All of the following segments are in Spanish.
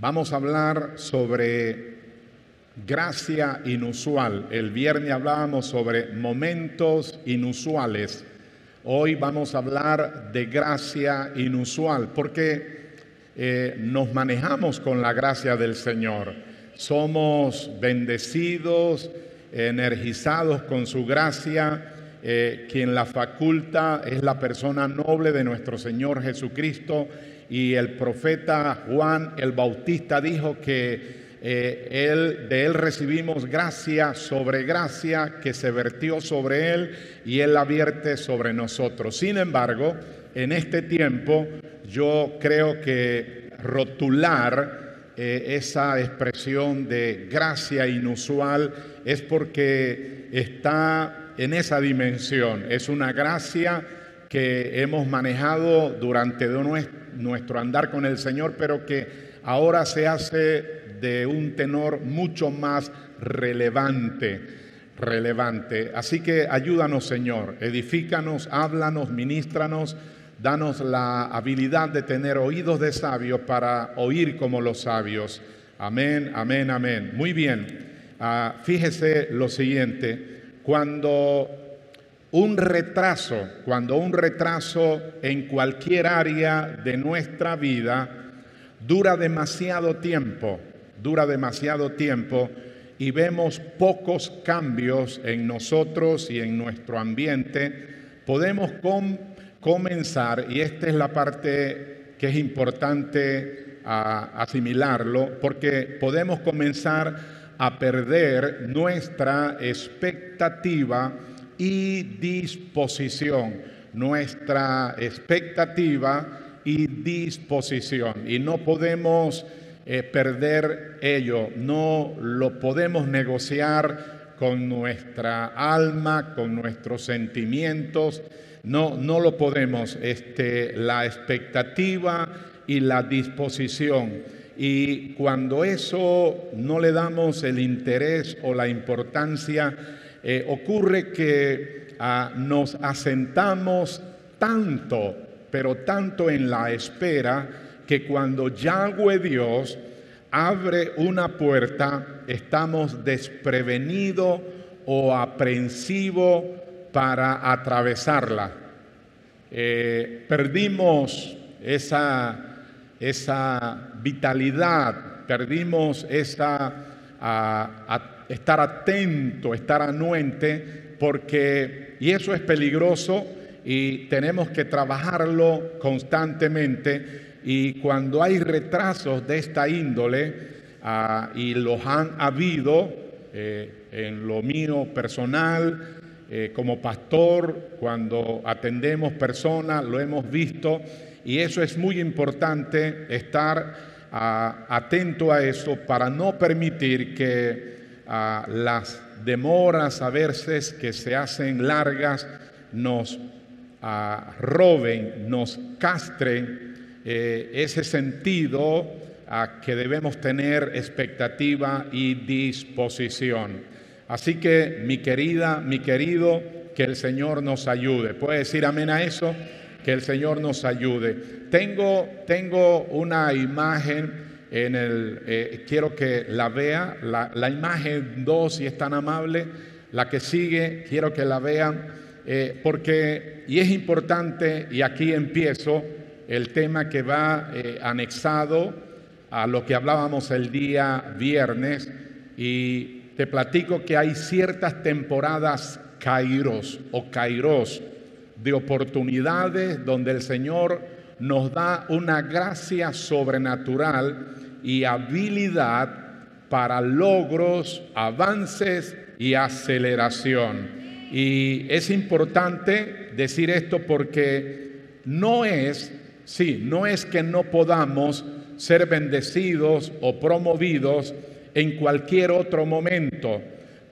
Vamos a hablar sobre gracia inusual. El viernes hablábamos sobre momentos inusuales. Hoy vamos a hablar de gracia inusual porque eh, nos manejamos con la gracia del Señor. Somos bendecidos, energizados con su gracia. Eh, quien la faculta es la persona noble de nuestro Señor Jesucristo y el profeta Juan el Bautista dijo que eh, él, de él recibimos gracia sobre gracia que se vertió sobre él y él la vierte sobre nosotros. Sin embargo, en este tiempo yo creo que rotular eh, esa expresión de gracia inusual es porque está en esa dimensión. Es una gracia que hemos manejado durante nuestro andar con el Señor, pero que ahora se hace de un tenor mucho más relevante, relevante. Así que ayúdanos, Señor, edifícanos, háblanos, ministranos, danos la habilidad de tener oídos de sabios para oír como los sabios. Amén, amén, amén. Muy bien. Ah, fíjese lo siguiente, cuando un retraso, cuando un retraso en cualquier área de nuestra vida dura demasiado tiempo, dura demasiado tiempo y vemos pocos cambios en nosotros y en nuestro ambiente, podemos comenzar, y esta es la parte que es importante asimilarlo, porque podemos comenzar a perder nuestra expectativa y disposición, nuestra expectativa y disposición. Y no podemos eh, perder ello, no lo podemos negociar con nuestra alma, con nuestros sentimientos, no, no lo podemos, este, la expectativa y la disposición. Y cuando eso no le damos el interés o la importancia, eh, ocurre que ah, nos asentamos tanto, pero tanto en la espera, que cuando Yahweh Dios abre una puerta, estamos desprevenidos o aprensivos para atravesarla. Eh, perdimos esa, esa vitalidad, perdimos esa estar atento, estar anuente, porque, y eso es peligroso y tenemos que trabajarlo constantemente y cuando hay retrasos de esta índole, ah, y los han habido eh, en lo mío personal, eh, como pastor, cuando atendemos personas, lo hemos visto, y eso es muy importante, estar ah, atento a eso para no permitir que ah, las demoras a veces que se hacen largas nos roben, nos castren eh, ese sentido a que debemos tener expectativa y disposición. Así que mi querida, mi querido, que el Señor nos ayude. ¿Puede decir amén a eso? Que el Señor nos ayude. Tengo, tengo una imagen en el, eh, quiero que la vea, la, imagen 2, si es tan amable, la que sigue, quiero que la vean, eh, porque, y es importante, y aquí empiezo, el tema que va eh, anexado a lo que hablábamos el día viernes y te platico que hay ciertas temporadas kairos o kairos de oportunidades donde el Señor nos da una gracia sobrenatural y habilidad para logros, avances y aceleración. Y es importante decir esto porque no es Sí, no es que no podamos ser bendecidos o promovidos en cualquier otro momento,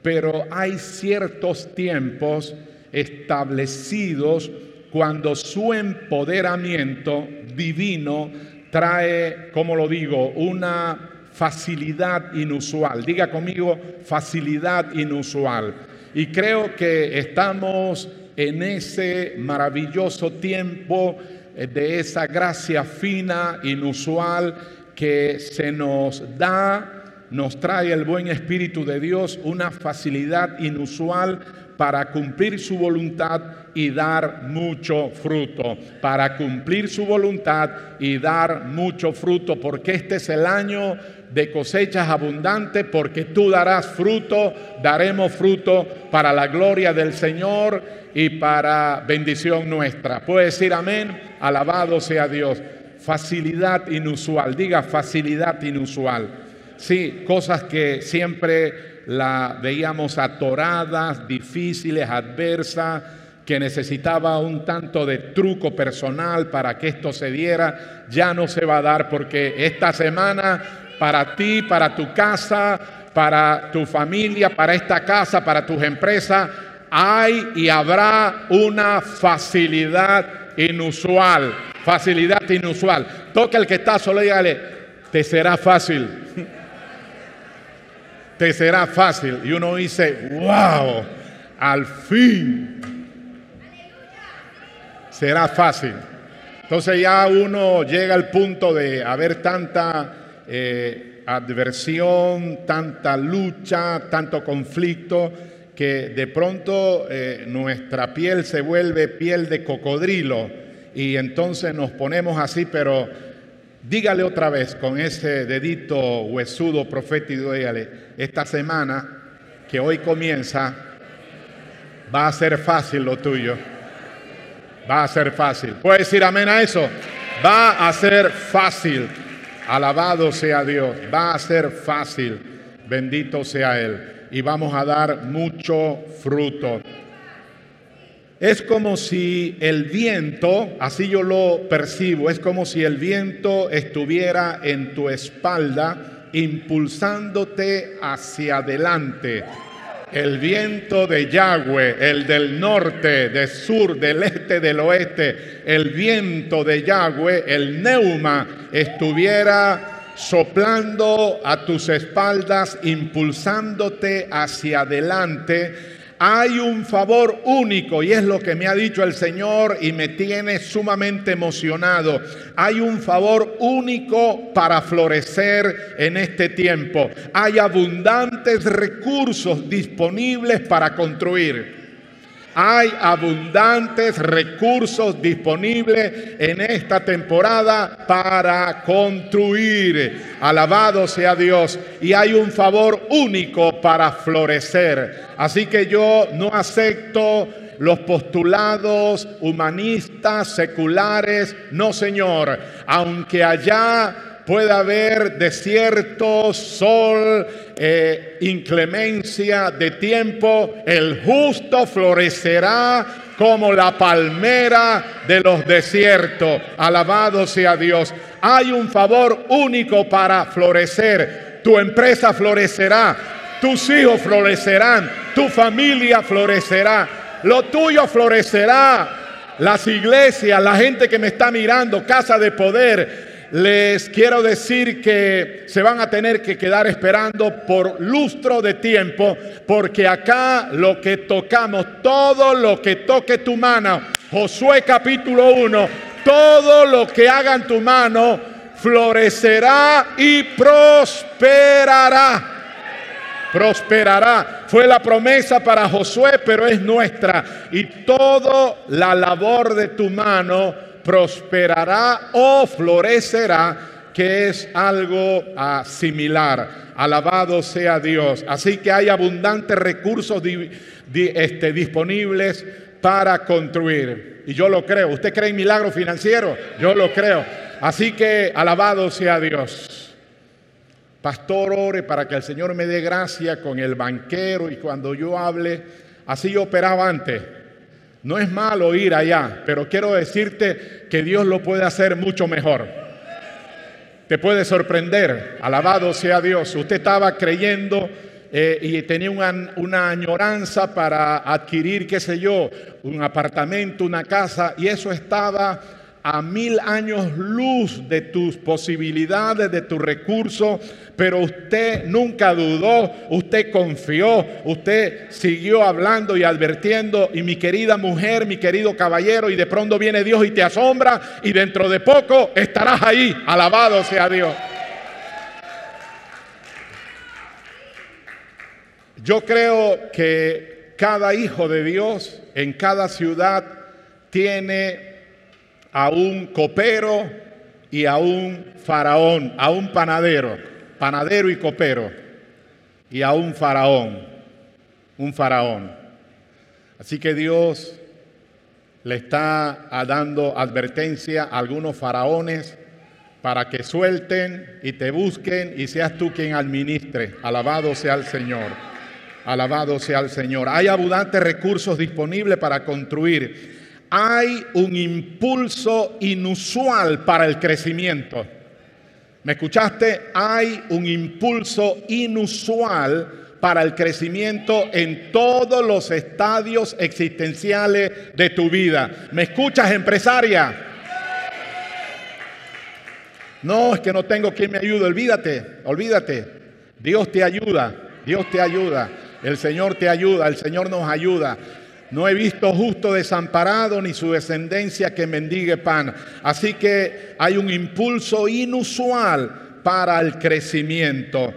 pero hay ciertos tiempos establecidos cuando su empoderamiento divino trae, como lo digo, una facilidad inusual. Diga conmigo, facilidad inusual. Y creo que estamos en ese maravilloso tiempo de esa gracia fina, inusual, que se nos da nos trae el buen Espíritu de Dios una facilidad inusual para cumplir su voluntad y dar mucho fruto, para cumplir su voluntad y dar mucho fruto, porque este es el año de cosechas abundantes, porque tú darás fruto, daremos fruto para la gloria del Señor y para bendición nuestra. Puede decir amén, alabado sea Dios. Facilidad inusual, diga facilidad inusual. Sí, cosas que siempre la veíamos atoradas, difíciles, adversas, que necesitaba un tanto de truco personal para que esto se diera, ya no se va a dar porque esta semana para ti, para tu casa, para tu familia, para esta casa, para tus empresas, hay y habrá una facilidad inusual, facilidad inusual. Toca el que está solo y dígale, te será fácil. te será fácil. Y uno dice, wow, al fin será fácil. Entonces ya uno llega al punto de haber tanta eh, adversión, tanta lucha, tanto conflicto, que de pronto eh, nuestra piel se vuelve piel de cocodrilo y entonces nos ponemos así, pero dígale otra vez con ese dedito huesudo profético, dígale, esta semana que hoy comienza va a ser fácil lo tuyo. Va a ser fácil. ¿Puede decir amén a eso? Va a ser fácil. Alabado sea Dios. Va a ser fácil. Bendito sea Él. Y vamos a dar mucho fruto. Es como si el viento, así yo lo percibo, es como si el viento estuviera en tu espalda impulsándote hacia adelante el viento de Yahweh, el del norte, del sur, del este, del oeste, el viento de Yahweh, el neuma, estuviera soplando a tus espaldas, impulsándote hacia adelante hay un favor único y es lo que me ha dicho el Señor y me tiene sumamente emocionado. Hay un favor único para florecer en este tiempo. Hay abundantes recursos disponibles para construir. Hay abundantes recursos disponibles en esta temporada para construir. Alabado sea Dios. Y hay un favor único para florecer. Así que yo no acepto los postulados humanistas, seculares. No, Señor. Aunque allá puede haber desierto, sol, eh, inclemencia de tiempo, el justo florecerá como la palmera de los desiertos. Alabado sea Dios. Hay un favor único para florecer. Tu empresa florecerá, tus hijos florecerán, tu familia florecerá, lo tuyo florecerá. Las iglesias, la gente que me está mirando, casa de poder, les quiero decir que se van a tener que quedar esperando por lustro de tiempo, porque acá lo que tocamos, todo lo que toque tu mano, Josué capítulo 1, todo lo que haga en tu mano florecerá y prosperará. Prosperará. Fue la promesa para Josué, pero es nuestra. Y toda la labor de tu mano prosperará o florecerá, que es algo similar. Alabado sea Dios. Así que hay abundantes recursos este, disponibles para construir. Y yo lo creo. ¿Usted cree en milagro financiero? Yo lo creo. Así que alabado sea Dios. Pastor, ore para que el Señor me dé gracia con el banquero y cuando yo hable, así yo operaba antes. No es malo ir allá, pero quiero decirte que Dios lo puede hacer mucho mejor. Te puede sorprender. Alabado sea Dios. Usted estaba creyendo eh, y tenía una, una, añoranza para adquirir, qué sé yo, un apartamento, una casa, y eso estaba a mil años luz de tus posibilidades, de tus recursos, pero usted nunca dudó, usted confió, usted siguió hablando y advirtiendo, y mi querida mujer, mi querido caballero, y de pronto viene Dios y te asombra, y dentro de poco estarás ahí, alabado sea Dios. Yo creo que cada hijo de Dios en cada ciudad tiene a un copero y a un faraón, a un panadero, panadero y copero, y a un faraón, un faraón. Así que Dios le está dando advertencia a algunos faraones para que suelten y te busquen y seas tú quien administre. Alabado sea el Señor. Alabado sea el Señor. Hay abundantes recursos disponibles para construir. Hay un impulso inusual para el crecimiento. ¿Me escuchaste? Hay un impulso inusual para el crecimiento en todos los estadios existenciales de tu vida. ¿Me escuchas, empresaria? No, es que no tengo quien me ayude. Olvídate, olvídate. Dios te ayuda, Dios te ayuda. El Señor te ayuda, el Señor nos ayuda. No he visto justo desamparado ni su descendencia que mendigue pan. Así que hay un impulso inusual para el crecimiento.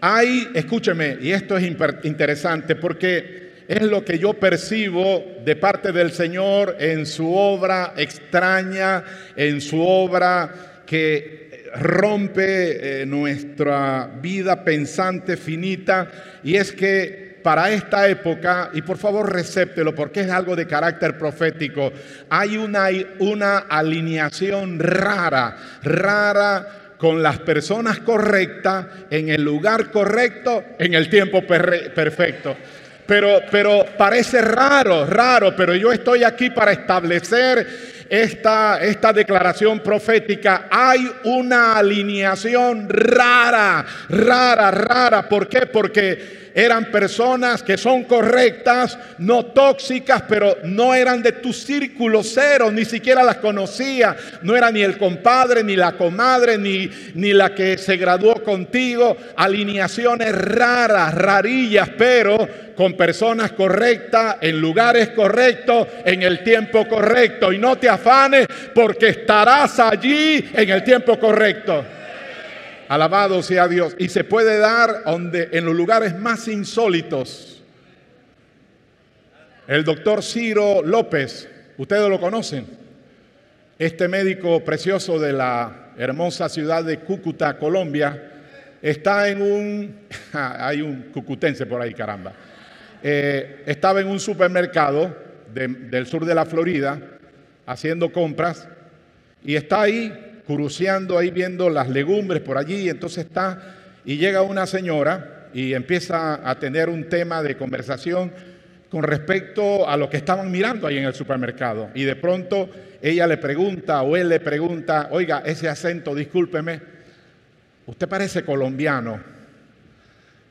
Hay, escúcheme, y esto es interesante porque es lo que yo percibo de parte del Señor en su obra extraña, en su obra que rompe eh, nuestra vida pensante finita, y es que para esta época, y por favor recéptelo porque es algo de carácter profético, hay una, una alineación rara, rara con las personas correctas, en el lugar correcto, en el tiempo perfecto. Pero, pero parece raro, raro, pero yo estoy aquí para establecer esta, esta declaración profética. Hay una alineación rara, rara, rara. ¿Por qué? Porque eran personas que son correctas, no tóxicas, pero no eran de tu círculo cero, ni siquiera las conocía. No era ni el compadre, ni la comadre, ni, ni la que se graduó contigo. Alineaciones raras, rarillas, pero con personas correctas, en lugares correctos, en el tiempo correcto. Y no te afanes porque estarás allí en el tiempo correcto. Alabado sea Dios. Y se puede dar donde, en los lugares más insólitos. El doctor Ciro López, ustedes lo conocen. Este médico precioso de la hermosa ciudad de Cúcuta, Colombia, está en un... hay un cucutense por ahí, caramba. Eh, estaba en un supermercado del sur de la Florida haciendo compras y está ahí curuceando ahí viendo las legumbres por allí, entonces está y llega una señora y empieza a tener un tema de conversación con respecto a lo que estaban mirando ahí en el supermercado. Y de pronto ella le pregunta o él le pregunta, oiga, ese acento, discúlpeme, usted parece colombiano.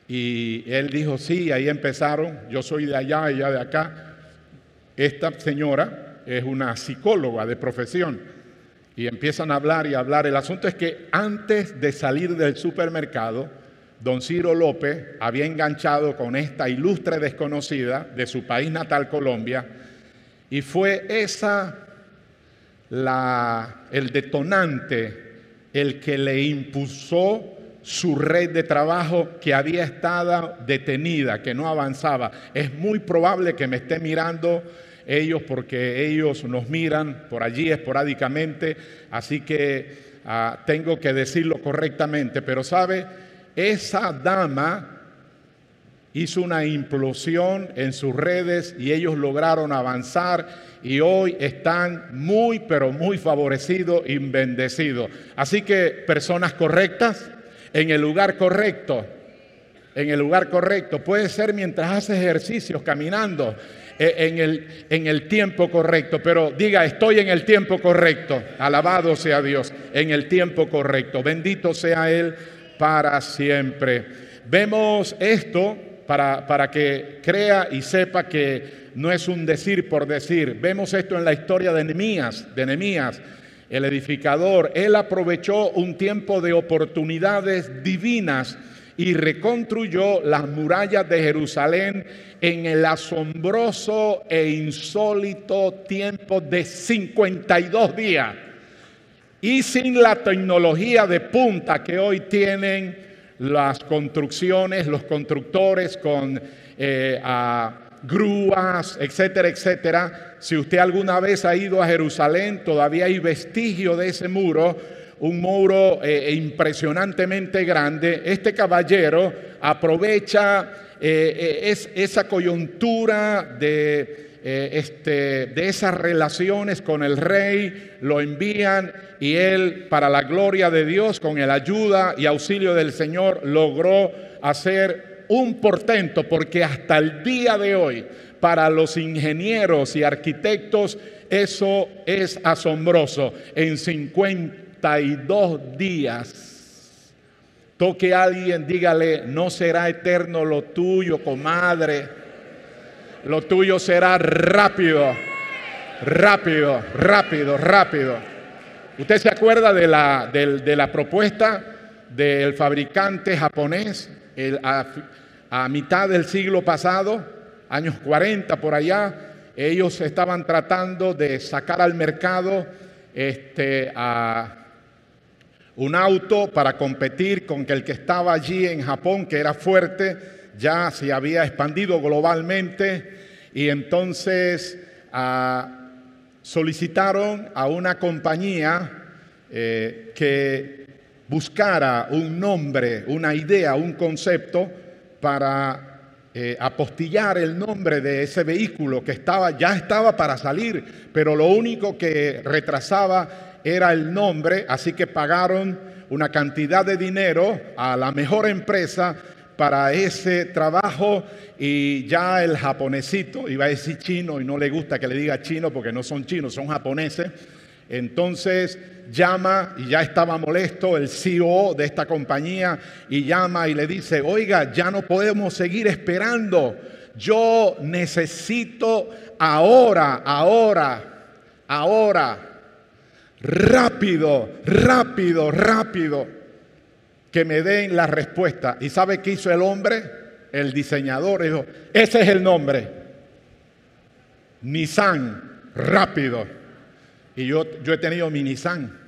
Y él dijo, sí, ahí empezaron, yo soy de allá, ella de acá. Esta señora es una psicóloga de profesión y empiezan a hablar y a hablar. El asunto es que antes de salir del supermercado, don Ciro López había enganchado con esta ilustre desconocida de su país natal, Colombia, y fue esa la, el detonante, el que le impulsó su red de trabajo que había estado detenida, que no avanzaba. Es muy probable que me esté mirando ellos porque ellos nos miran por allí esporádicamente, así que ah, tengo que decirlo correctamente, pero sabe, esa dama hizo una implosión en sus redes y ellos lograron avanzar y hoy están muy, pero muy favorecidos y bendecidos. Así que personas correctas en el lugar correcto, en el lugar correcto, puede ser mientras haces ejercicios, caminando, eh, en el, en el tiempo correcto, pero diga, estoy en el tiempo correcto. Alabado sea Dios, en el tiempo correcto. Bendito sea Él para siempre. Vemos esto para, para que crea y sepa que no es un decir por decir. Vemos esto en la historia de Nehemías, de Nehemías, el edificador. Él aprovechó un tiempo de oportunidades divinas y reconstruyó las murallas de Jerusalén en el asombroso e insólito tiempo de 52 días. Y sin la tecnología de punta que hoy tienen las construcciones, los constructores con eh, grúas, etcétera, etcétera. Si usted alguna vez ha ido a Jerusalén, todavía hay vestigio de ese muro, un muro eh, impresionantemente grande. Este caballero aprovecha eh, esa coyuntura eh, este, de esas relaciones con el rey, lo envían y él, para la gloria de Dios, con el ayuda y auxilio del Señor, logró hacer un portento, porque hasta el día de hoy, para los ingenieros y arquitectos, eso es asombroso. En 52 días, toque a alguien, dígale, no será eterno lo tuyo, comadre lo tuyo será rápido, rápido, rápido, rápido. ¿Usted se acuerda de la, de, la propuesta del fabricante japonés a, mitad del siglo pasado, años 40 por allá? Ellos estaban tratando de sacar al mercado este, a un auto para competir con el que estaba allí en Japón, que era fuerte, ya se había expandido globalmente y entonces solicitaron a una compañía eh, que buscara un nombre, una idea, un concepto para eh, apostillar el nombre de ese vehículo que estaba, ya estaba para salir, pero lo único que retrasaba era el nombre, así que pagaron una cantidad de dinero a la mejor empresa para ese trabajo y ya el japonesito, iba a decir chino y no le gusta que le diga chino porque no son chinos, son japoneses. Entonces llama y ya estaba molesto el CEO de esta compañía y llama y le dice, oiga, ya no podemos seguir esperando. Yo necesito ahora, ahora, ahora, rápido, rápido, rápido que me den la respuesta. ¿Y sabe qué hizo el hombre? El diseñador dijo, ese es el nombre. Nissan, rápido. Y yo, yo he tenido mi Nissan.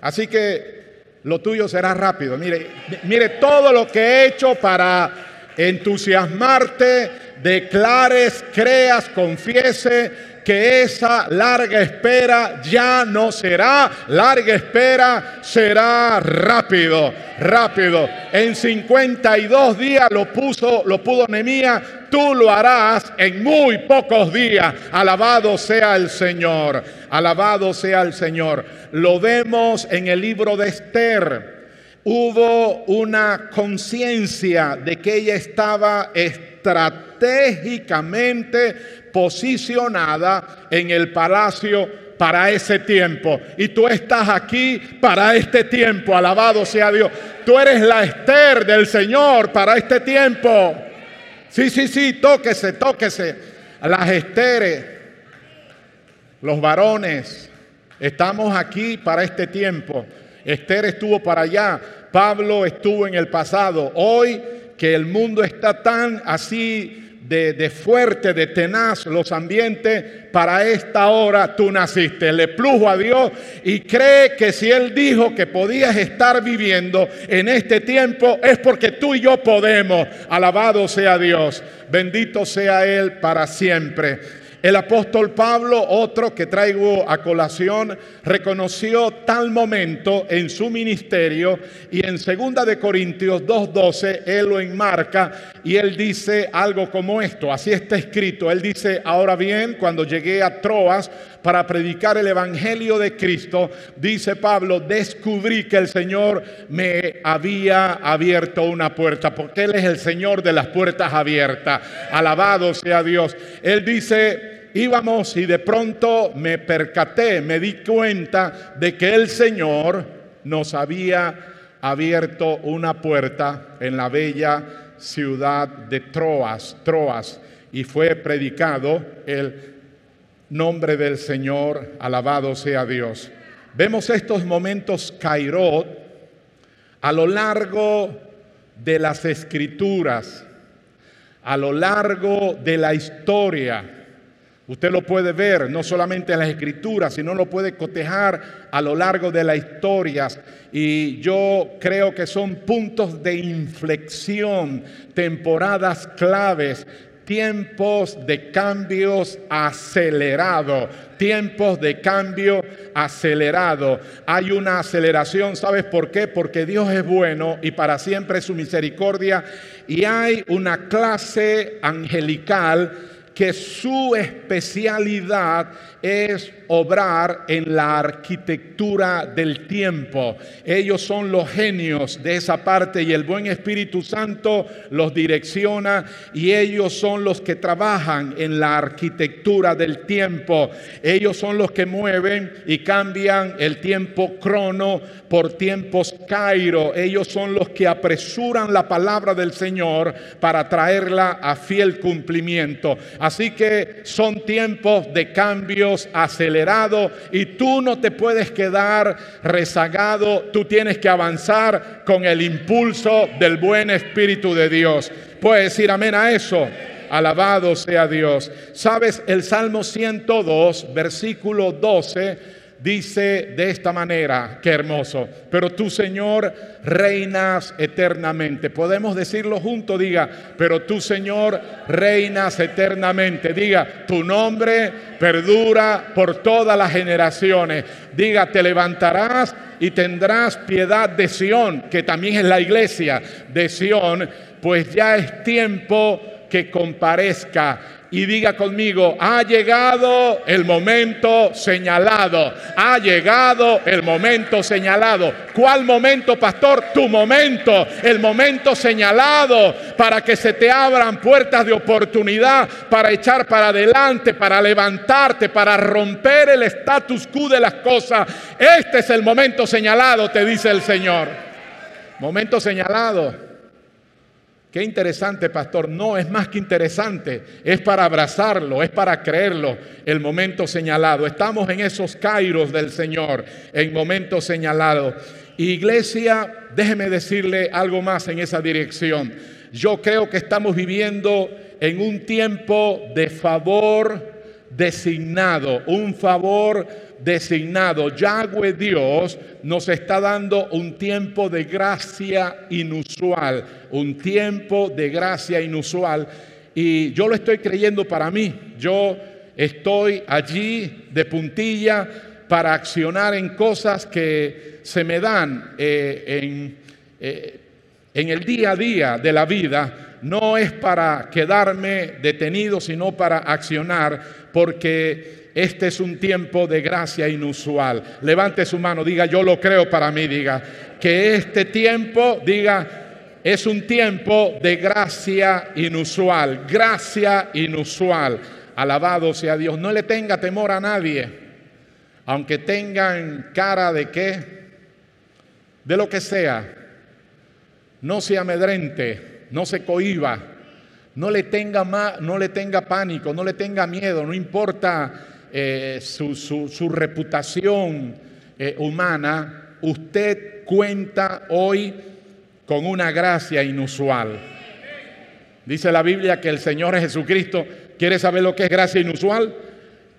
Así que lo tuyo será rápido. Mire, mire todo lo que he hecho para entusiasmarte, declares, creas, confiese que esa larga espera ya no será larga espera, será rápido, rápido. En 52 días lo puso, lo pudo Nemía, tú lo harás en muy pocos días. Alabado sea el Señor, alabado sea el Señor. Lo vemos en el libro de Esther. Hubo una conciencia de que ella estaba estratégicamente posicionada en el palacio para ese tiempo. Y tú estás aquí para este tiempo, alabado sea Dios. Tú eres la Esther del Señor para este tiempo. Sí, sí, sí, tóquese, tóquese. Las Esteres, los varones, estamos aquí para este tiempo. Esther estuvo para allá, Pablo estuvo en el pasado. Hoy que el mundo está tan así de, fuerte, de tenaz los ambientes, para esta hora tú naciste. Le plujo a Dios y cree que si Él dijo que podías estar viviendo en este tiempo, es porque tú y yo podemos. Alabado sea Dios. Bendito sea Él para siempre. El apóstol Pablo, otro que traigo a colación, reconoció tal momento en su ministerio y en 2 de Corintios 2:12 él lo enmarca y él dice algo como esto, así está escrito. Él dice, "Ahora bien, cuando llegué a Troas para predicar el evangelio de Cristo, dice Pablo, descubrí que el Señor me había abierto una puerta, porque él es el Señor de las puertas abiertas. Alabado sea Dios. Él dice, íbamos y de pronto me percaté, me di cuenta de que el Señor nos había abierto una puerta en la bella ciudad de Troas, Troas, y fue predicado el nombre del Señor, alabado sea Dios. Vemos estos momentos Cairot a lo largo de las escrituras, a lo largo de la historia Usted lo puede ver no solamente en las escrituras, sino lo puede cotejar a lo largo de las historias. Y yo creo que son puntos de inflexión, temporadas claves tiempos de cambios acelerados, tiempos de cambio acelerado. Hay una aceleración, ¿sabes por qué? Porque Dios es bueno y para siempre es su misericordia y hay una clase angelical que su especialidad es obrar en la arquitectura del tiempo. Ellos son los genios de esa parte y el buen Espíritu Santo los direcciona y ellos son los que trabajan en la arquitectura del tiempo. Ellos son los que mueven y cambian el tiempo crono por tiempos cairo. Ellos son los que apresuran la palabra del Señor para traerla a fiel cumplimiento. Así que son tiempos de cambios acelerados y tú no te puedes quedar rezagado, tú tienes que avanzar con el impulso del buen Espíritu de Dios. Puedes decir amén a eso. Alabado sea Dios. Sabes, el Salmo 102, versículo 12 dice de esta manera, qué hermoso, pero tú Señor reinas eternamente. Podemos decirlo junto, diga, pero tú Señor reinas eternamente. Diga, tu nombre perdura por todas las generaciones. Diga, te levantarás y tendrás piedad de Sión, que también es la iglesia de Sión, pues ya es tiempo que comparezca y diga conmigo, ha llegado el momento señalado, ha llegado el momento señalado. ¿Cuál momento, pastor? Tu momento, el momento señalado para que se te abran puertas de oportunidad, para echar para adelante, para levantarte, para romper el status quo de las cosas. Este es el momento señalado, te dice el Señor. Momento señalado. Qué interesante, pastor. No, es más que interesante. Es para abrazarlo, es para creerlo el momento señalado. Estamos en esos kairos del Señor, en momento señalado. Iglesia, déjeme decirle algo más en esa dirección. Yo creo que estamos viviendo en un tiempo de favor designado, un favor designado. Yahweh Dios nos está dando un tiempo de gracia inusual, un tiempo de gracia inusual. Y yo lo estoy creyendo para mí. Yo estoy allí de puntilla para accionar en cosas que se me dan eh, en, eh, en el día a día de la vida no es para quedarme detenido, sino para accionar, porque este es un tiempo de gracia inusual. Levante su mano, diga, yo lo creo para mí, diga, que este tiempo, diga, es un tiempo de gracia inusual, gracia inusual. Alabado sea Dios. No le tenga temor a nadie, aunque tengan cara de qué, de lo que sea. No se amedrente no se cohiba, no le tenga, no le tenga pánico, no le tenga miedo, no importa eh, su, reputación eh, humana, usted cuenta hoy con una gracia inusual. Dice la Biblia que el Señor Jesucristo, ¿quiere saber lo que es gracia inusual?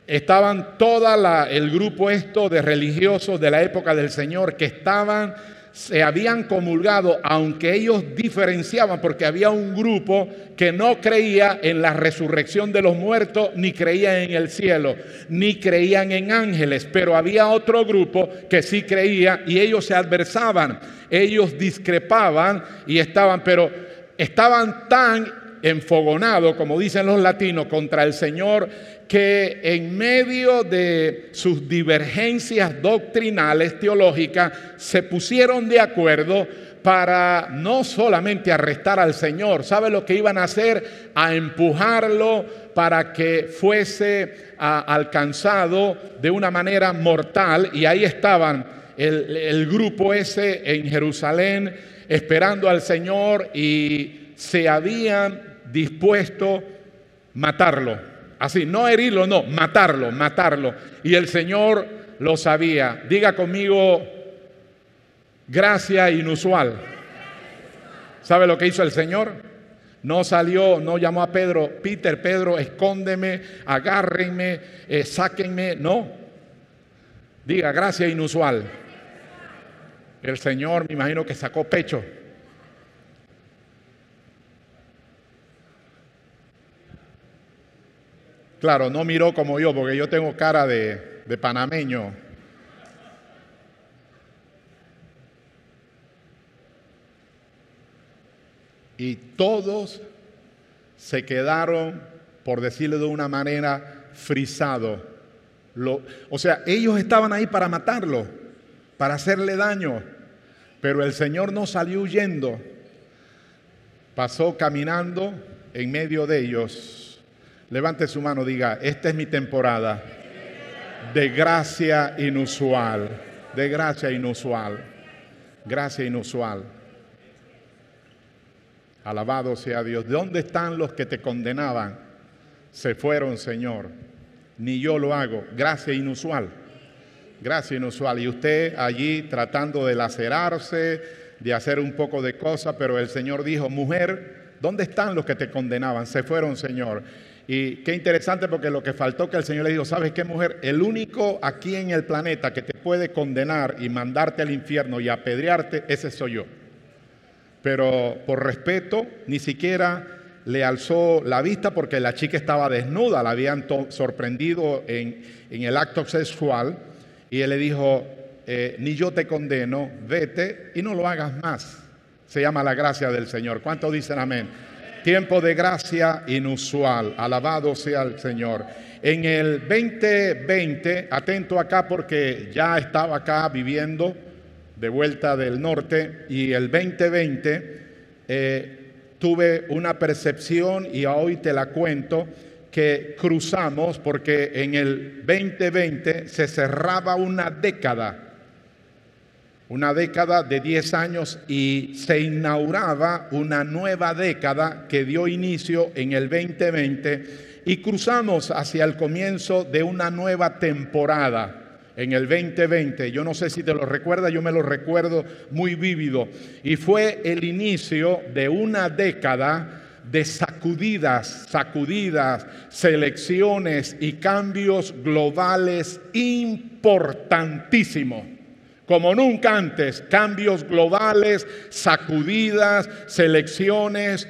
Estaban toda el grupo esto de religiosos de la época del Señor que estaban se habían comulgado, aunque ellos diferenciaban, porque había un grupo que no creía en la resurrección de los muertos, ni creía en el cielo, ni creían en ángeles, pero había otro grupo que sí creía y ellos se adversaban, ellos discrepaban y estaban, pero estaban tan enfogonados, como dicen los latinos, contra el Señor, que en medio de sus divergencias doctrinales teológicas se pusieron de acuerdo para no solamente arrestar al Señor, ¿sabe lo que iban a hacer? A empujarlo para que fuese alcanzado de una manera mortal. Y ahí estaban el, el grupo ese en Jerusalén esperando al Señor y se habían dispuesto matarlo. Así, no herirlo, no, matarlo, matarlo. Y el Señor lo sabía. Diga conmigo, gracia inusual. ¿Sabe lo que hizo el Señor? No salió, no llamó a Pedro, Peter, Pedro, escóndeme, agárrenme, eh, sáquenme. No. Diga, gracia inusual. El Señor me imagino que sacó pecho. Claro, no miró como yo, porque yo tengo cara de, panameño. Y todos se quedaron, por decirlo de una manera, frisados. o sea, ellos estaban ahí para matarlo, para hacerle daño, pero el Señor no salió huyendo, pasó caminando en medio de ellos. Levante su mano, diga, esta es mi temporada de gracia inusual, de gracia inusual, gracia inusual. Alabado sea Dios. ¿De dónde están los que te condenaban? Se fueron, Señor. Ni yo lo hago. Gracia inusual. Gracia inusual. Y usted allí tratando de lacerarse, de hacer un poco de cosas, pero el Señor dijo, mujer, ¿dónde están los que te condenaban? Se fueron, Señor. Y qué interesante porque lo que faltó que el Señor le dijo, ¿sabes qué mujer? El único aquí en el planeta que te puede condenar y mandarte al infierno y apedrearte, ese soy yo pero por respeto ni siquiera le alzó la vista porque la chica estaba desnuda, la habían sorprendido en, el acto sexual y él le dijo, eh, ni yo te condeno, vete y no lo hagas más. Se llama la gracia del Señor. ¿Cuántos dicen amén? Tiempo de gracia inusual, alabado sea el Señor. En el 2020, atento acá porque ya estaba acá viviendo de vuelta del norte y el 2020 eh, tuve una percepción y hoy te la cuento que cruzamos porque en el 2020 se cerraba una década, una década de 10 años y se inauguraba una nueva década que dio inicio en el 2020 y cruzamos hacia el comienzo de una nueva temporada en el 2020. Yo no sé si te lo recuerda, yo me lo recuerdo muy vívido. Y fue el inicio de una década de sacudidas, sacudidas, selecciones y cambios globales importantísimos. Como nunca antes, cambios globales, sacudidas, selecciones.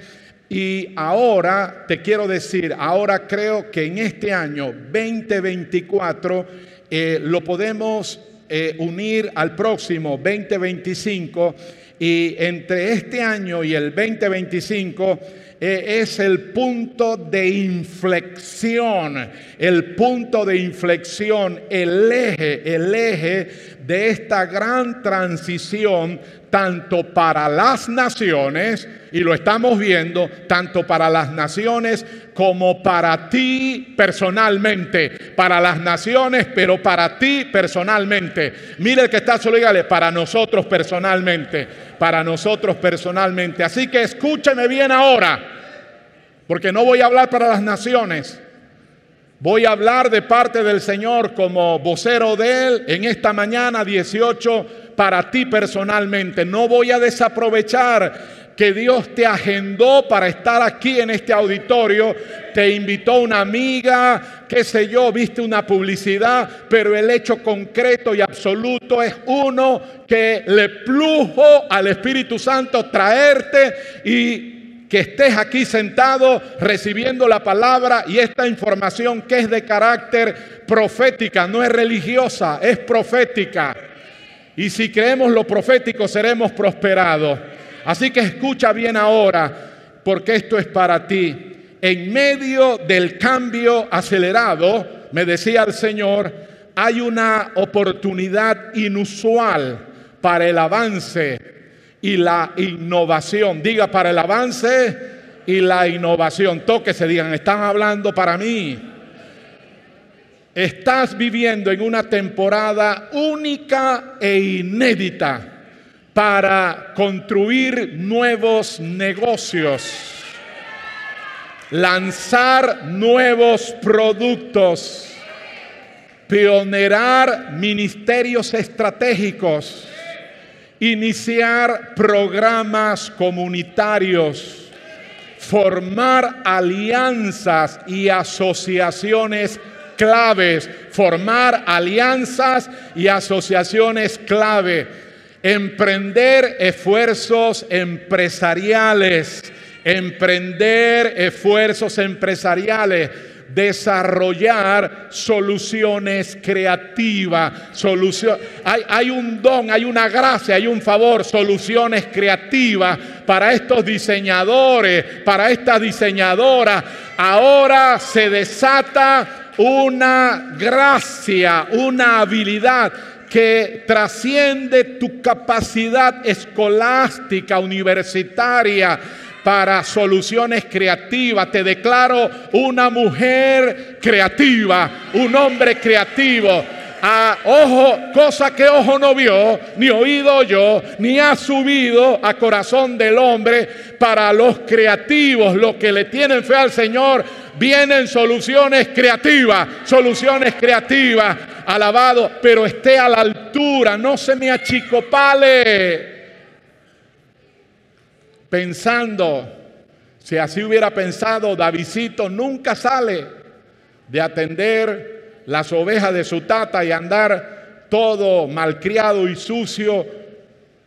Y ahora te quiero decir, ahora creo que en este año 2024 eh, lo podemos eh, unir al próximo 2025 y entre este año y el 2025 eh, es el punto de inflexión, el punto de inflexión, el eje, el eje de esta gran transición tanto para las naciones, y lo estamos viendo, tanto para las naciones como para ti personalmente, para las naciones, pero para ti personalmente. Mire el que está solo, dígale, para nosotros personalmente, para nosotros personalmente. Así que escúcheme bien ahora, porque no voy a hablar para las naciones. Voy a hablar de parte del Señor como vocero de Él en esta mañana 18 para ti personalmente. No voy a desaprovechar que Dios te agendó para estar aquí en este auditorio, te invitó una amiga, qué sé yo, viste una publicidad, pero el hecho concreto y absoluto es uno que le plujo al Espíritu Santo traerte y que estés aquí sentado recibiendo la palabra y esta información que es de carácter profética, no es religiosa, es profética. Y si creemos lo profético, seremos prosperados. Así que escucha bien ahora, porque esto es para ti. En medio del cambio acelerado, me decía el Señor, hay una oportunidad inusual para el avance y la innovación. Diga, para el avance y la innovación. Toque se digan, están hablando para mí. Estás viviendo en una temporada única e inédita para construir nuevos negocios, lanzar nuevos productos, pionerar ministerios estratégicos, iniciar programas comunitarios, formar alianzas y asociaciones claves, formar alianzas y asociaciones clave, emprender esfuerzos empresariales, emprender esfuerzos empresariales desarrollar soluciones creativas. Solución, hay, hay un don, hay una gracia, hay un favor, soluciones creativas para estos diseñadores, para esta diseñadora. Ahora se desata una gracia, una habilidad que trasciende tu capacidad escolástica, universitaria, para soluciones creativas. Te declaro una mujer creativa, un hombre creativo. A ojo, cosa que ojo no vio, ni oído yo, ni ha subido a corazón del hombre para los creativos, los que le tienen fe al Señor, vienen soluciones creativas, soluciones creativas, alabado, pero esté a la altura, no se me achicopale pensando, si así hubiera pensado, Davidito nunca sale de atender las ovejas de su tata y andar todo malcriado y sucio,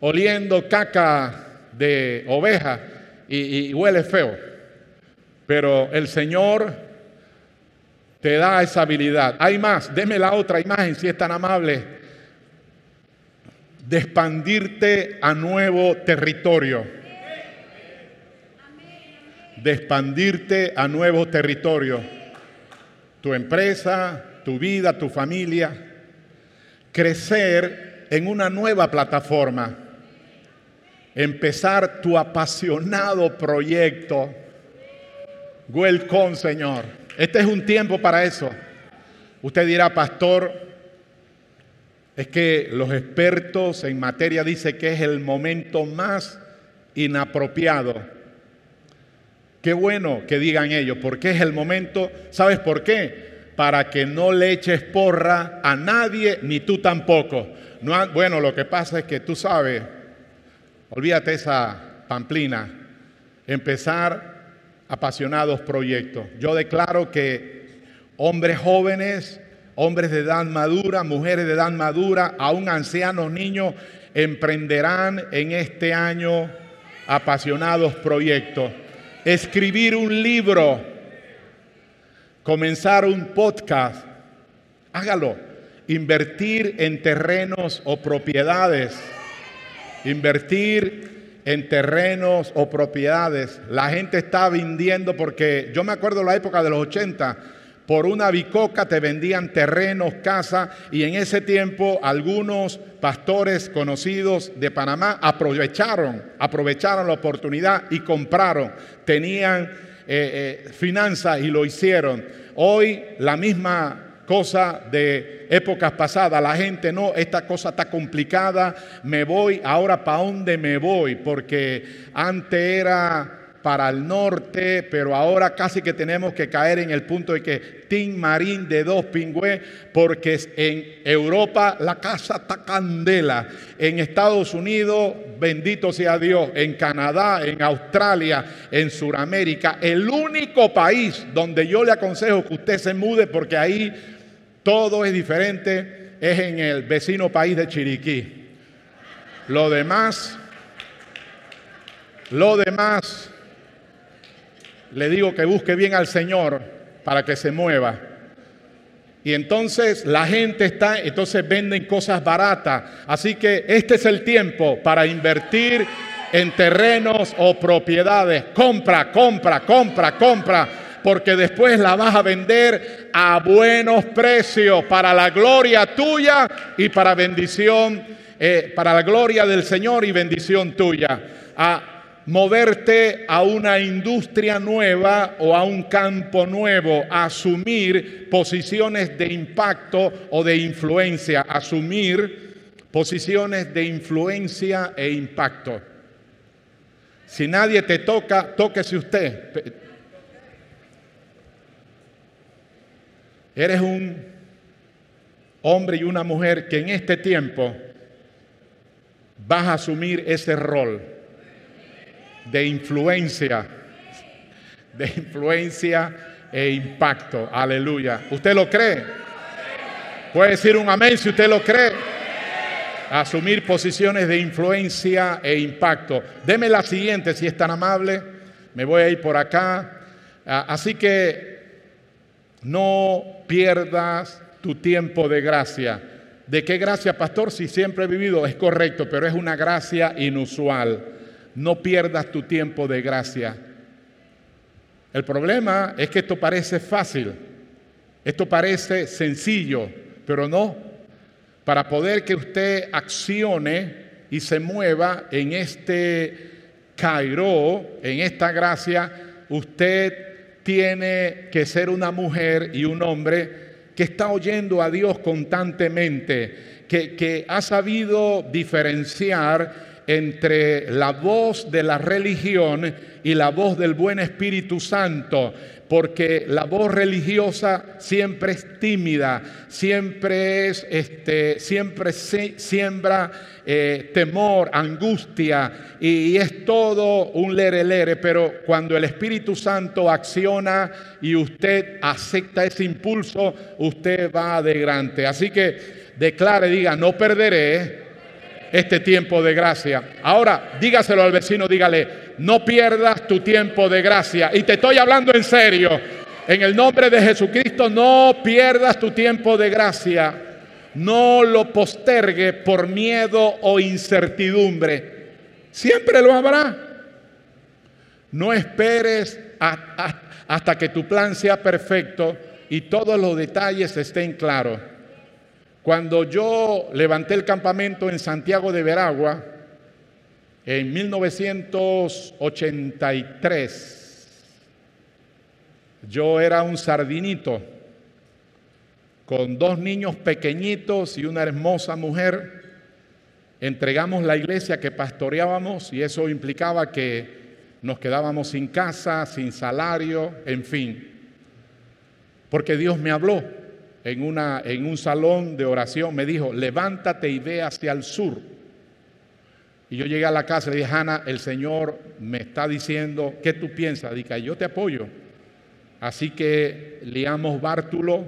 oliendo caca de oveja y, y huele feo. Pero el Señor te da esa habilidad. Hay más, deme la otra imagen si es tan amable. De expandirte a nuevo territorio de expandirte a nuevos territorios. Tu empresa, tu vida, tu familia. Crecer en una nueva plataforma. Empezar tu apasionado proyecto. Welcome, Señor. Este es un tiempo para eso. Usted dirá, pastor, es que los expertos en materia dicen que es el momento más inapropiado Qué bueno que digan ellos, porque es el momento, ¿sabes por qué? Para que no le eches porra a nadie, ni tú tampoco. No, bueno, lo que pasa es que tú sabes, olvídate esa pamplina, empezar apasionados proyectos. Yo declaro que hombres jóvenes, hombres de edad madura, mujeres de edad madura, aún ancianos, niños, emprenderán en este año apasionados proyectos escribir un libro, comenzar un podcast, hágalo. Invertir en terrenos o propiedades. Invertir en terrenos o propiedades. La gente está vendiendo porque yo me acuerdo la época de los 80 por una bicoca te vendían terrenos, casa, y en ese tiempo algunos pastores conocidos de Panamá aprovecharon, aprovecharon la oportunidad y compraron. Tenían eh, eh, finanzas y lo hicieron. Hoy la misma cosa de épocas pasadas. La gente, no, esta cosa está complicada, me voy, ahora para dónde me voy, porque antes era para el norte, pero ahora casi que tenemos que caer en el punto de que Tim Marín de dos pingües, porque en Europa la casa está candela, en Estados Unidos, bendito sea Dios, en Canadá, en Australia, en Sudamérica, el único país donde yo le aconsejo que usted se mude porque ahí todo es diferente, es en el vecino país de Chiriquí. Lo demás, lo demás le digo que busque bien al Señor para que se mueva. Y entonces la gente está, entonces venden cosas baratas. Así que este es el tiempo para invertir en terrenos o propiedades. Compra, compra, compra, compra. Porque después la vas a vender a buenos precios para la gloria tuya y para bendición, eh, para la gloria del Señor y bendición tuya. A, moverte a una industria nueva o a un campo nuevo, asumir posiciones de impacto o de influencia, asumir posiciones de influencia e impacto. Si nadie te toca, tóquese usted. Eres un hombre y una mujer que en este tiempo vas a asumir ese rol de influencia. de influencia e impacto. Aleluya. ¿Usted lo cree? Puede decir un amén si usted lo cree. Asumir posiciones de influencia e impacto. Deme la siguiente si es tan amable. Me voy a ir por acá. Ah, así que no pierdas tu tiempo de gracia. ¿De qué gracia, pastor? Si siempre he vivido, es correcto, pero es una gracia inusual. No pierdas tu tiempo de gracia. El problema es que esto parece fácil, esto parece sencillo, pero no. Para poder que usted accione y se mueva en este Cairo, en esta gracia, usted tiene que ser una mujer y un hombre que está oyendo a Dios constantemente, que, que ha sabido diferenciar entre la voz de la religión y la voz del buen Espíritu Santo, porque la voz religiosa siempre es tímida, siempre es, este, siempre siembra eh, temor, angustia y, es todo un lere lere, pero cuando el Espíritu Santo acciona y usted acepta ese impulso, usted va adelante. Así que declare, diga, no perderé este tiempo de gracia. Ahora, dígaselo al vecino, dígale, no pierdas tu tiempo de gracia. Y te estoy hablando en serio. En el nombre de Jesucristo, no pierdas tu tiempo de gracia. No lo postergue por miedo o incertidumbre. Siempre lo habrá. No esperes hasta que tu plan sea perfecto y todos los detalles estén claros. Cuando yo levanté el campamento en Santiago de Veragua, en 1983, yo era un sardinito con dos niños pequeñitos y una hermosa mujer. Entregamos la iglesia que pastoreábamos y eso implicaba que nos quedábamos sin casa, sin salario, en fin. Porque Dios me habló en, una, en un salón de oración, me dijo, levántate y ve hacia el sur. Y yo llegué a la casa y le dije, Hanna, el Señor me está diciendo, ¿qué tú piensas? Dije, yo te apoyo. Así que liamos bártulo,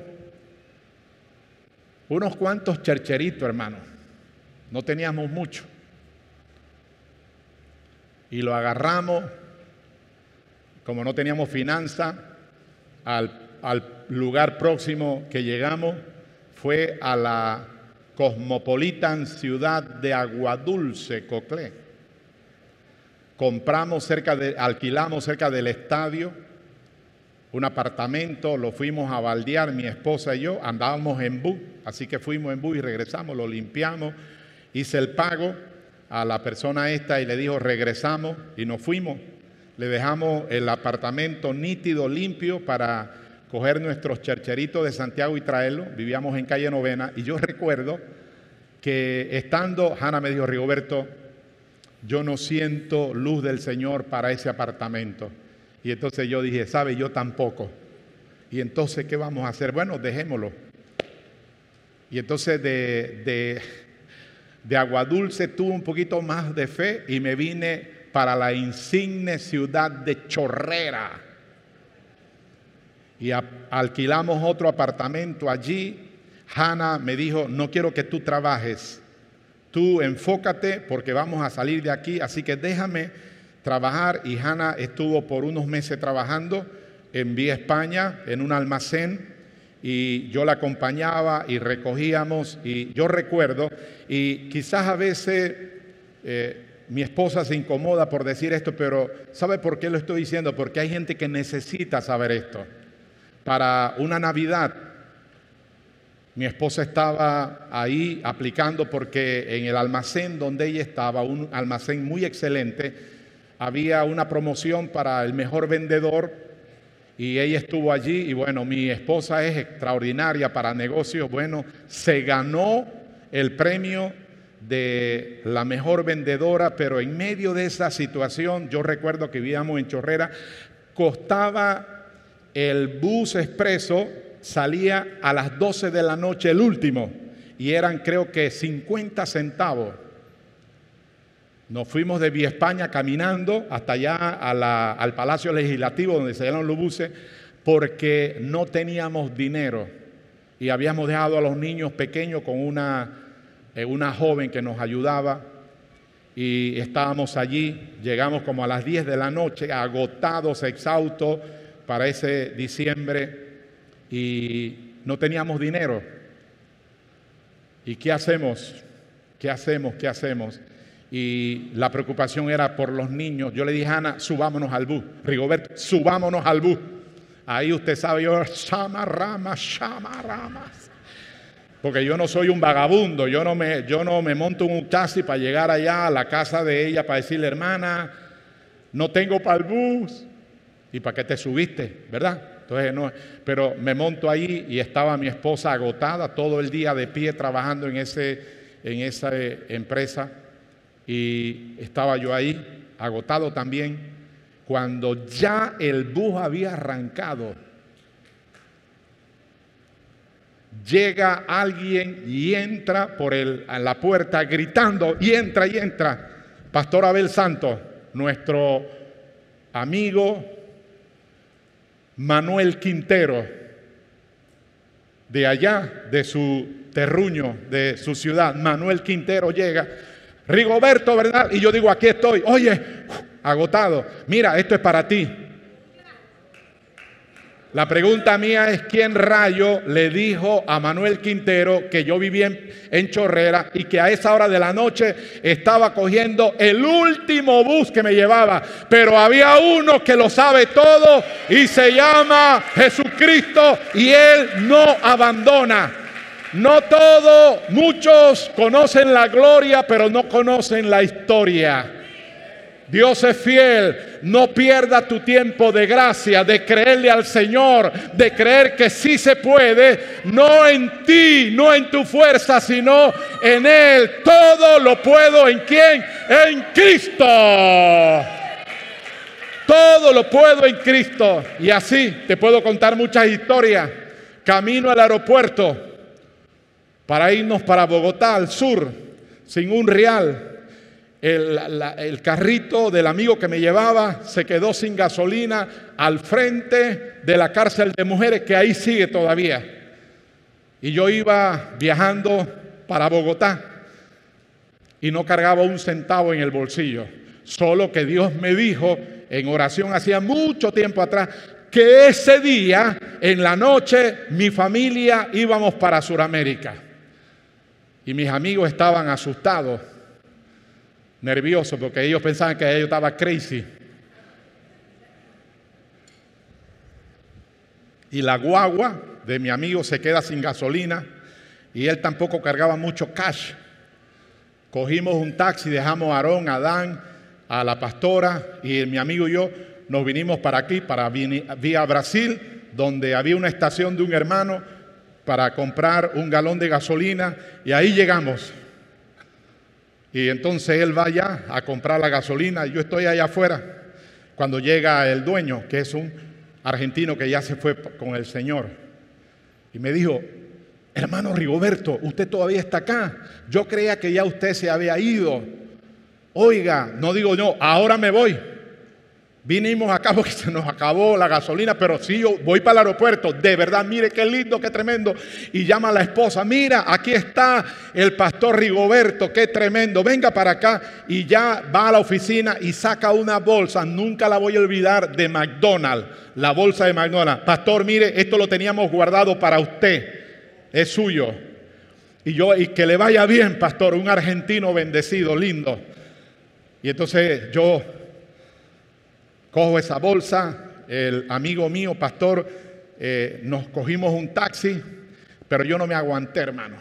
unos cuantos chercheritos, hermano. No teníamos mucho. Y lo agarramos, como no teníamos finanza, al al lugar próximo que llegamos fue a la cosmopolitan ciudad de Aguadulce, Coclé. Compramos cerca de, alquilamos cerca del estadio un apartamento, lo fuimos a baldear, mi esposa y yo, andábamos en bus, así que fuimos en bus y regresamos, lo limpiamos, hice el pago a la persona esta y le dijo regresamos y nos fuimos. Le dejamos el apartamento nítido, limpio para coger nuestros chercheritos de Santiago y traerlo. Vivíamos en calle Novena y yo recuerdo que estando, Hanna me dijo, Rigoberto, yo no siento luz del Señor para ese apartamento. Y entonces yo dije, ¿sabe? Yo tampoco. Y entonces, ¿qué vamos a hacer? Bueno, dejémoslo. Y entonces de, de, de Aguadulce tuve un poquito más de fe y me vine para la insigne ciudad de Chorrera y alquilamos otro apartamento allí. Hannah me dijo, no quiero que tú trabajes, tú enfócate porque vamos a salir de aquí, así que déjame trabajar. Y Hannah estuvo por unos meses trabajando en Vía España, en un almacén, y yo la acompañaba y recogíamos, y yo recuerdo, y quizás a veces... Eh, mi esposa se incomoda por decir esto, pero ¿sabe por qué lo estoy diciendo? Porque hay gente que necesita saber esto para una Navidad. Mi esposa estaba ahí aplicando porque en el almacén donde ella estaba, un almacén muy excelente, había una promoción para el mejor vendedor y ella estuvo allí y bueno, mi esposa es extraordinaria para negocios, bueno, se ganó el premio de la mejor vendedora, pero en medio de esa situación, yo recuerdo que vivíamos en Chorrera, costaba el bus expreso salía a las 12 de la noche, el último, y eran creo que 50 centavos. Nos fuimos de Vía España caminando hasta allá al Palacio Legislativo donde se dieron los buses porque no teníamos dinero y habíamos dejado a los niños pequeños con una, eh, una joven que nos ayudaba y estábamos allí, llegamos como a las 10 de la noche, agotados, exhaustos para ese diciembre y no teníamos dinero. ¿Y qué hacemos? ¿Qué hacemos? ¿Qué hacemos? Y la preocupación era por los niños. Yo le dije a Ana, subámonos al bus. Rigoberto, subámonos al bus. Ahí usted sabe, yo, llama ramas, llama ramas. Porque yo no soy un vagabundo, yo no, me, yo no me monto un taxi para llegar allá a la casa de ella para decirle, hermana, no tengo para el bus. ¿Y para qué te subiste? ¿Verdad? Entonces, no, pero me monto ahí y estaba mi esposa agotada todo el día de pie trabajando en, ese, en esa eh, empresa y estaba yo ahí agotado también cuando ya el bus había arrancado. Llega alguien y entra por el, la puerta gritando y entra y entra. Pastor Abel Santos, nuestro amigo Manuel Quintero, de allá, de su terruño, de su ciudad. Manuel Quintero llega. Rigoberto, ¿verdad? Y yo digo, aquí estoy. Oye, agotado. Mira, esto es para ti. La pregunta mía es, ¿quién rayo le dijo a Manuel Quintero que yo vivía en, Chorrera y que a esa hora de la noche estaba cogiendo el último bus que me llevaba? Pero había uno que lo sabe todo y se llama Jesucristo y Él no abandona. No todo, muchos conocen la gloria, pero no conocen la historia. Dios es fiel. No pierda tu tiempo de gracia, de creerle al Señor, de creer que sí se puede, no en ti, no en tu fuerza, sino en Él. Todo lo puedo en quién? En Cristo. Todo lo puedo en Cristo. Y así te puedo contar muchas historias. Camino al aeropuerto para irnos para Bogotá, al sur, sin un real el, carrito del amigo que me llevaba se quedó sin gasolina al frente de la cárcel de mujeres que ahí sigue todavía. Y yo iba viajando para Bogotá y no cargaba un centavo en el bolsillo. Solo que Dios me dijo en oración hacía mucho tiempo atrás que ese día, en la noche, mi familia íbamos para Sudamérica. Y mis amigos estaban asustados nervioso porque ellos pensaban que yo estaba crazy. Y la guagua de mi amigo se queda sin gasolina y él tampoco cargaba mucho cash. Cogimos un taxi, dejamos a Aarón, a Dan, a la pastora y mi amigo y yo nos vinimos para aquí, para vía Brasil, donde había una estación de un hermano para comprar un galón de gasolina y ahí llegamos. Y entonces él va allá a comprar la gasolina. Yo estoy allá afuera. Cuando llega el dueño, que es un argentino que ya se fue con el Señor, y me dijo, hermano Rigoberto, usted todavía está acá. Yo creía que ya usted se había ido. Oiga, no digo yo, ahora me voy. Vinimos acá porque se nos acabó la gasolina, pero si yo voy para el aeropuerto. De verdad, mire qué lindo, qué tremendo. Y llama a la esposa, mira, aquí está el pastor Rigoberto, qué tremendo. Venga para acá y ya va a la oficina y saca una bolsa. Nunca la voy a olvidar de McDonald's, la bolsa de McDonald's. Pastor, mire, esto lo teníamos guardado para usted. Es suyo. Y yo, y que le vaya bien, pastor, un argentino bendecido, lindo. Y entonces yo Cojo esa bolsa, el amigo mío, pastor, eh, nos cogimos un taxi, pero yo no me aguanté, hermano.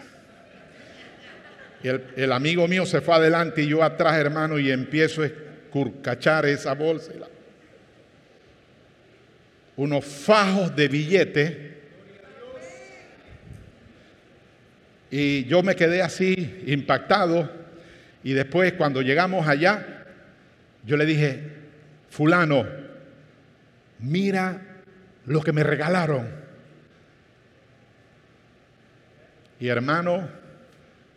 el, el, amigo mío se fue adelante y yo atrás, hermano, y empiezo a escurcachar esa bolsa. Unos fajos de billetes. Y yo me quedé así impactado. Y después, cuando llegamos allá, yo le dije, fulano, mira lo que me regalaron. Y hermano,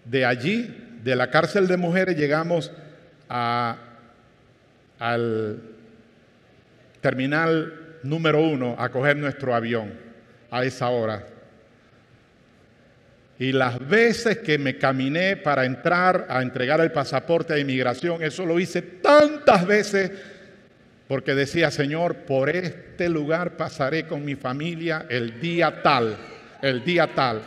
de allí, de la cárcel de mujeres, llegamos al terminal número uno a coger nuestro avión a esa hora. Y las veces que me caminé para entrar a entregar el pasaporte de inmigración, eso lo hice tantas veces porque decía, Señor, por este lugar pasaré con mi familia el día tal, el día tal,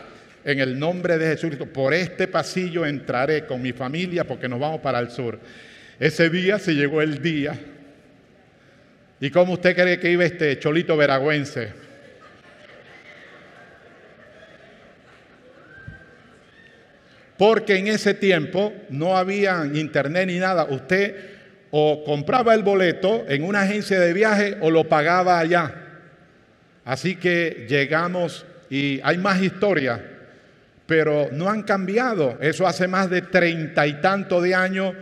en el nombre de Jesucristo, por este pasillo entraré con mi familia porque nos vamos para el sur. Ese día se llegó el día. ¿Y cómo usted cree que iba este cholito veragüense? Porque en ese tiempo no había internet ni nada. Usted o compraba el boleto en una agencia de viaje o lo pagaba allá. Así que llegamos y hay más historia, pero no han cambiado. Eso hace más de treinta y tanto de años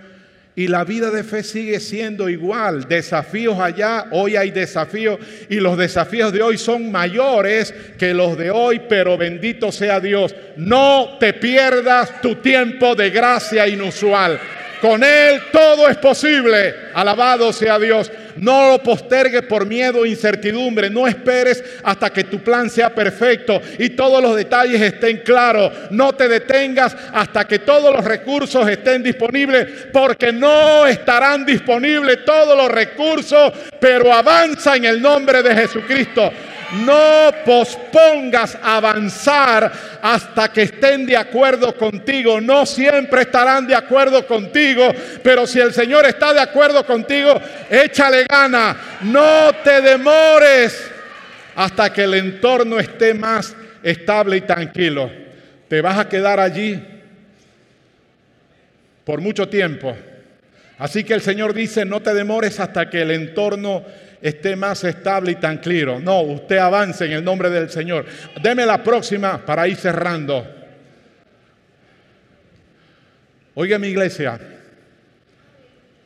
y la vida de fe sigue siendo igual. Desafíos allá, hoy hay desafíos y los desafíos de hoy son mayores que los de hoy, pero bendito sea Dios. No te pierdas tu tiempo de gracia inusual. Con Él todo es posible. Alabado sea Dios. No lo postergues por miedo e incertidumbre. No esperes hasta que tu plan sea perfecto y todos los detalles estén claros. No te detengas hasta que todos los recursos estén disponibles, porque no estarán disponibles todos los recursos, pero avanza en el nombre de Jesucristo. No pospongas avanzar hasta que estén de acuerdo contigo. No siempre estarán de acuerdo contigo, pero si el Señor está de acuerdo contigo, échale gana. No te demores hasta que el entorno esté más estable y tranquilo. Te vas a quedar allí por mucho tiempo. Así que el Señor dice, no te demores hasta que el entorno esté más estable y tranquilo. No, usted avance en el nombre del Señor. Deme la próxima para ir cerrando. Oiga mi iglesia,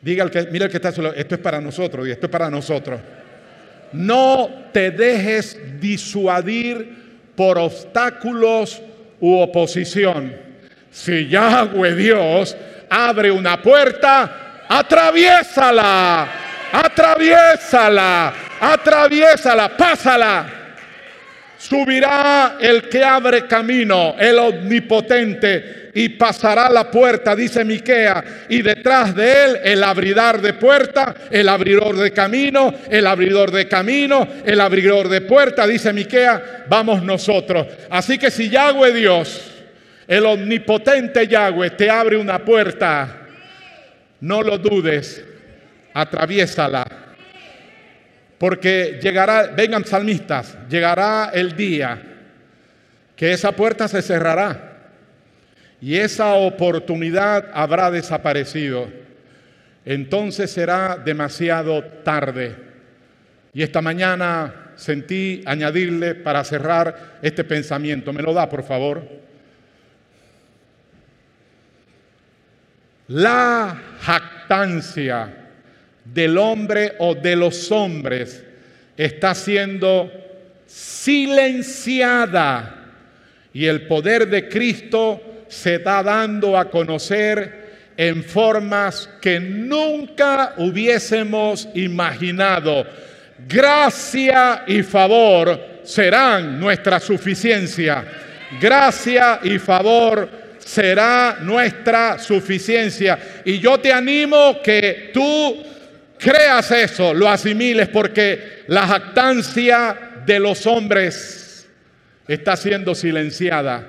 diga el que, mira el que está solo, esto es para nosotros y esto es para nosotros. No te dejes disuadir por obstáculos u oposición. Si Yahweh Dios abre una puerta, atraviésala atraviésala, atraviésala, pásala. Subirá el que abre camino, el omnipotente, y pasará la puerta, dice Miquea, y detrás de él el abridor de puerta, el abridor de camino, el abridor de camino, el abridor de puerta, dice Miquea, vamos nosotros. Así que si Yahweh Dios, el omnipotente Yahweh, te abre una puerta, no lo dudes, atraviésala. Porque llegará, vengan salmistas, llegará el día que esa puerta se cerrará y esa oportunidad habrá desaparecido. Entonces será demasiado tarde. Y esta mañana sentí añadirle para cerrar este pensamiento. ¿Me lo da, por favor? La jactancia del hombre o de los hombres está siendo silenciada y el poder de Cristo se está dando a conocer en formas que nunca hubiésemos imaginado. Gracia y favor serán nuestra suficiencia. Gracia y favor será nuestra suficiencia. Y yo te animo que tú creas eso, lo asimiles, porque la jactancia de los hombres está siendo silenciada.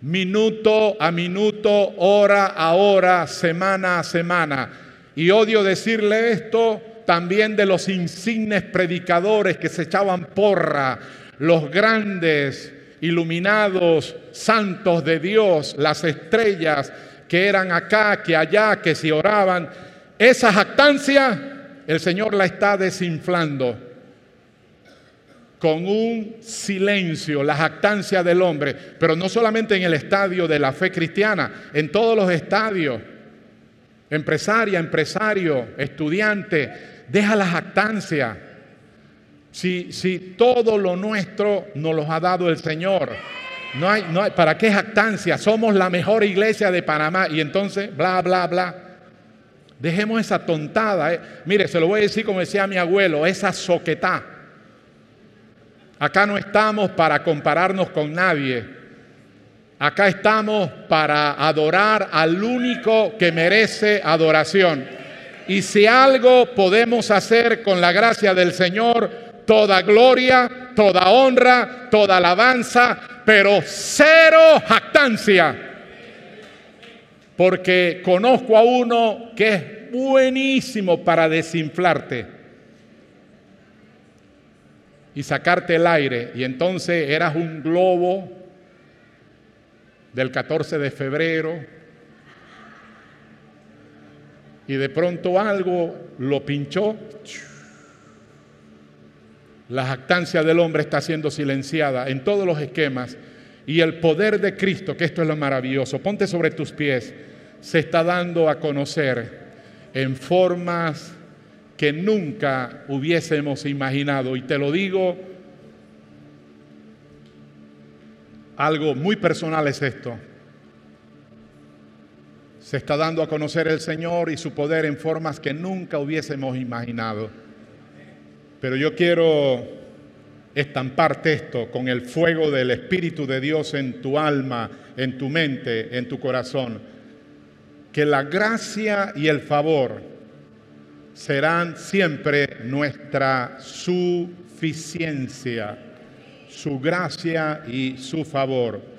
Minuto a minuto, hora a hora, semana a semana. Y odio decirle esto también de los insignes predicadores que se echaban porra, los grandes, iluminados, santos de Dios, las estrellas que eran acá, que allá, que si oraban esa jactancia el Señor la está desinflando con un silencio, la jactancia del hombre, pero no solamente en el estadio de la fe cristiana, en todos los estadios, empresaria, empresario, estudiante, deja la jactancia. Si, si todo lo nuestro nos lo ha dado el Señor, no hay, no hay, ¿para qué jactancia? Somos la mejor iglesia de Panamá y entonces, bla, bla, bla. Dejemos esa tontada. eh. Mire, se lo voy a decir como decía mi abuelo, esa soquetá. Acá no estamos para compararnos con nadie. Acá estamos para adorar al único que merece adoración. Y si algo podemos hacer con la gracia del Señor, toda gloria, toda honra, toda alabanza, pero cero jactancia. Porque conozco a uno que es buenísimo para desinflarte y sacarte el aire. Y entonces eras un globo del 14 de febrero y de pronto algo lo pinchó. La jactancia del hombre está siendo silenciada en todos los esquemas y el poder de Cristo, que esto es lo maravilloso, ponte sobre tus pies, se está dando a conocer en formas que nunca hubiésemos imaginado. Y te lo digo, algo muy personal es esto. Se está dando a conocer el Señor y su poder en formas que nunca hubiésemos imaginado. Pero yo quiero estamparte esto con el fuego del Espíritu de Dios en tu alma, en tu mente, en tu corazón. Que la gracia y el favor serán siempre nuestra suficiencia, su gracia y su favor.